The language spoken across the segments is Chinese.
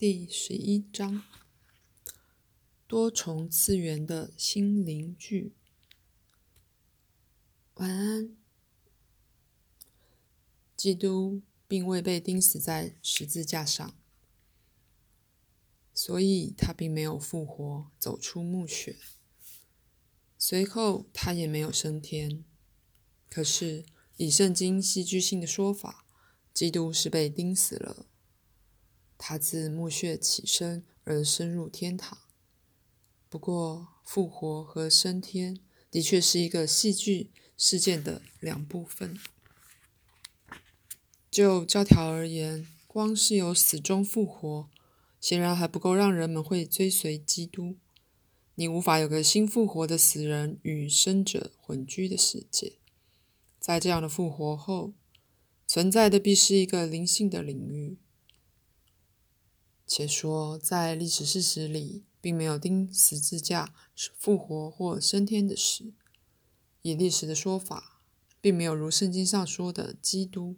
第十一章：多重次元的心灵剧。晚安。基督并未被钉死在十字架上，所以他并没有复活，走出墓穴。随后，他也没有升天。可是，以圣经戏剧性的说法，基督是被钉死了。他自墓穴起身而升入天堂。不过，复活和升天的确是一个戏剧事件的两部分。就教条而言，光是由死中复活，显然还不够让人们会追随基督。你无法有个新复活的死人与生者混居的世界。在这样的复活后，存在的必是一个灵性的领域。且说，在历史事实里，并没有钉十字架、复活或升天的事。以历史的说法，并没有如圣经上说的基督，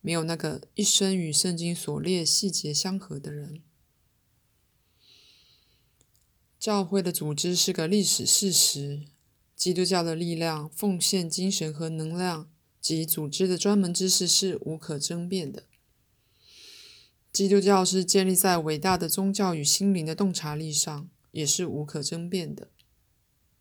没有那个一生与圣经所列细节相合的人。教会的组织是个历史事实，基督教的力量、奉献精神和能量及组织的专门知识是无可争辩的。基督教是建立在伟大的宗教与心灵的洞察力上，也是无可争辩的。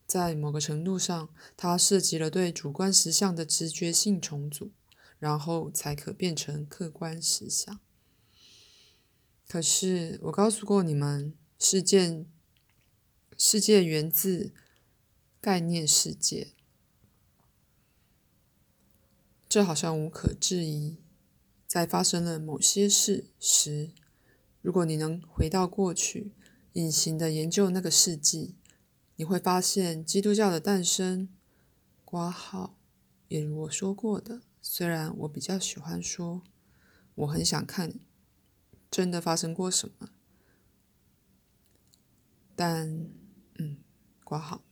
在某个程度上，它涉及了对主观实相的直觉性重组，然后才可变成客观实相。可是，我告诉过你们，事件世界源自概念世界，这好像无可置疑。在发生了某些事时，如果你能回到过去，隐形的研究那个世纪，你会发现基督教的诞生。挂号，也如我说过的，虽然我比较喜欢说，我很想看真的发生过什么，但，嗯，挂号，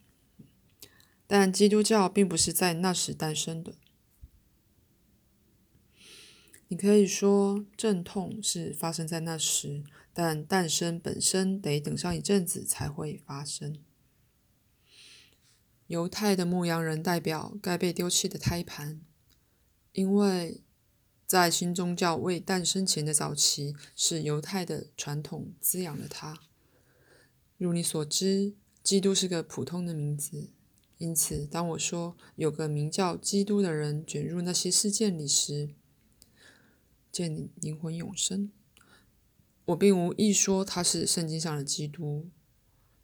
但基督教并不是在那时诞生的。你可以说阵痛是发生在那时，但诞生本身得等上一阵子才会发生。犹太的牧羊人代表该被丢弃的胎盘，因为在新宗教未诞生前的早期，是犹太的传统滋养了它。如你所知，基督是个普通的名字，因此当我说有个名叫基督的人卷入那些事件里时，见你灵魂永生，我并无意说他是圣经上的基督。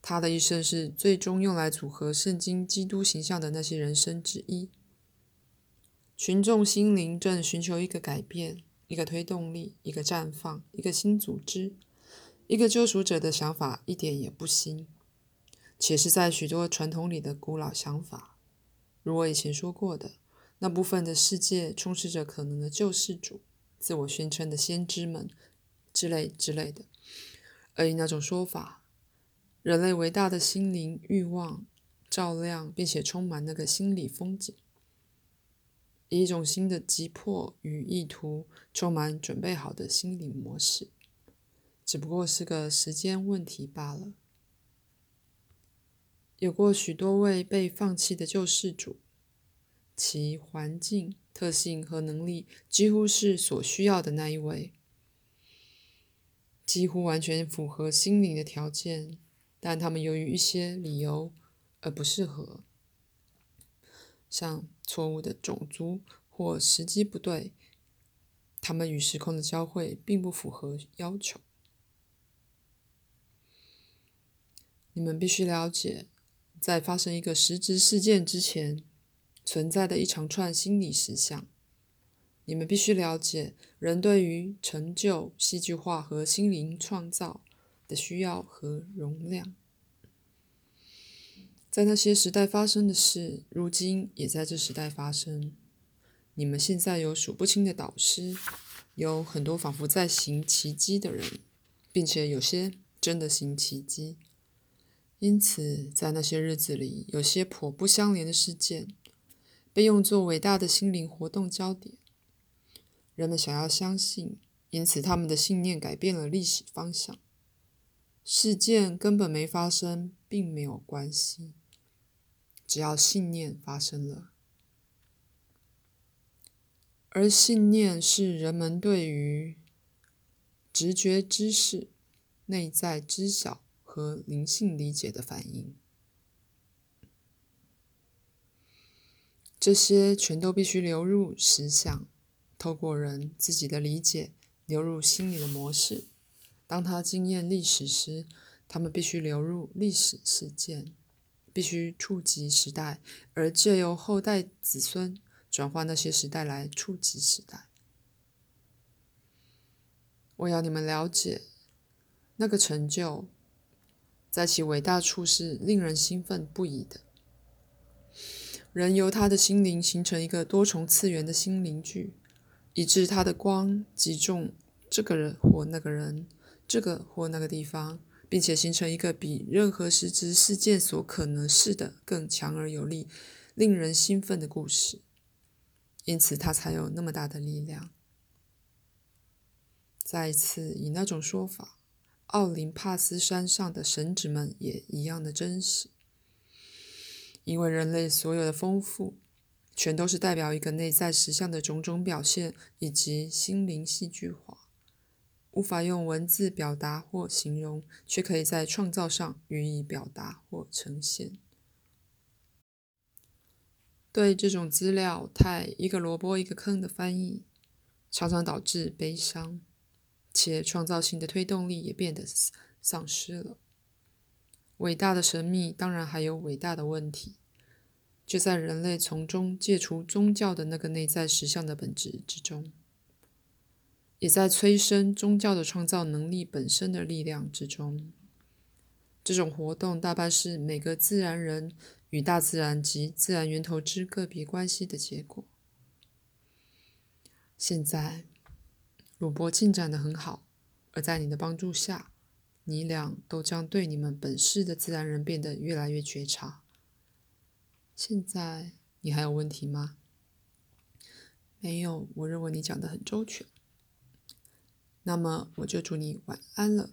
他的一生是最终用来组合圣经基督形象的那些人生之一。群众心灵正寻求一个改变，一个推动力，一个绽放，一个新组织，一个救赎者的想法一点也不新，且是在许多传统里的古老想法。如我以前说过的，那部分的世界充斥着可能的救世主。自我宣称的先知们，之类之类的，而以那种说法，人类伟大的心灵欲望照亮并且充满那个心理风景，以一种新的急迫与意图充满准备好的心理模式，只不过是个时间问题罢了。有过许多位被放弃的救世主，其环境。特性和能力几乎是所需要的那一位，几乎完全符合心灵的条件，但他们由于一些理由而不适合，像错误的种族或时机不对，他们与时空的交汇并不符合要求。你们必须了解，在发生一个实质事件之前。存在的一长串心理实相，你们必须了解人对于成就、戏剧化和心灵创造的需要和容量。在那些时代发生的事，如今也在这时代发生。你们现在有数不清的导师，有很多仿佛在行奇迹的人，并且有些真的行奇迹。因此，在那些日子里，有些颇不相连的事件。被用作伟大的心灵活动焦点。人们想要相信，因此他们的信念改变了历史方向。事件根本没发生，并没有关系，只要信念发生了。而信念是人们对于直觉知识、内在知晓和灵性理解的反应。这些全都必须流入实相，透过人自己的理解流入心理的模式。当他经验历史时，他们必须流入历史事件，必须触及时代，而借由后代子孙。转换那些时代来触及时代。我要你们了解，那个成就，在其伟大处是令人兴奋不已的。人由他的心灵形成一个多重次元的心灵剧，以致他的光击中这个人或那个人，这个或那个地方，并且形成一个比任何实质事件所可能是的更强而有力、令人兴奋的故事。因此，他才有那么大的力量。再一次以那种说法，奥林帕斯山上的神祇们也一样的真实，因为人类所有的丰富，全都是代表一个内在实相的种种表现以及心灵戏剧化，无法用文字表达或形容，却可以在创造上予以表达或呈现。对这种资料太一个萝卜一个坑的翻译，常常导致悲伤，且创造性的推动力也变得丧失了。伟大的神秘当然还有伟大的问题，就在人类从中戒除宗教的那个内在实相的本质之中，也在催生宗教的创造能力本身的力量之中。这种活动大半是每个自然人。与大自然及自然源头之个别关系的结果。现在，鲁伯进展的很好，而在你的帮助下，你俩都将对你们本世的自然人变得越来越觉察。现在，你还有问题吗？没有，我认为你讲的很周全。那么，我就祝你晚安了。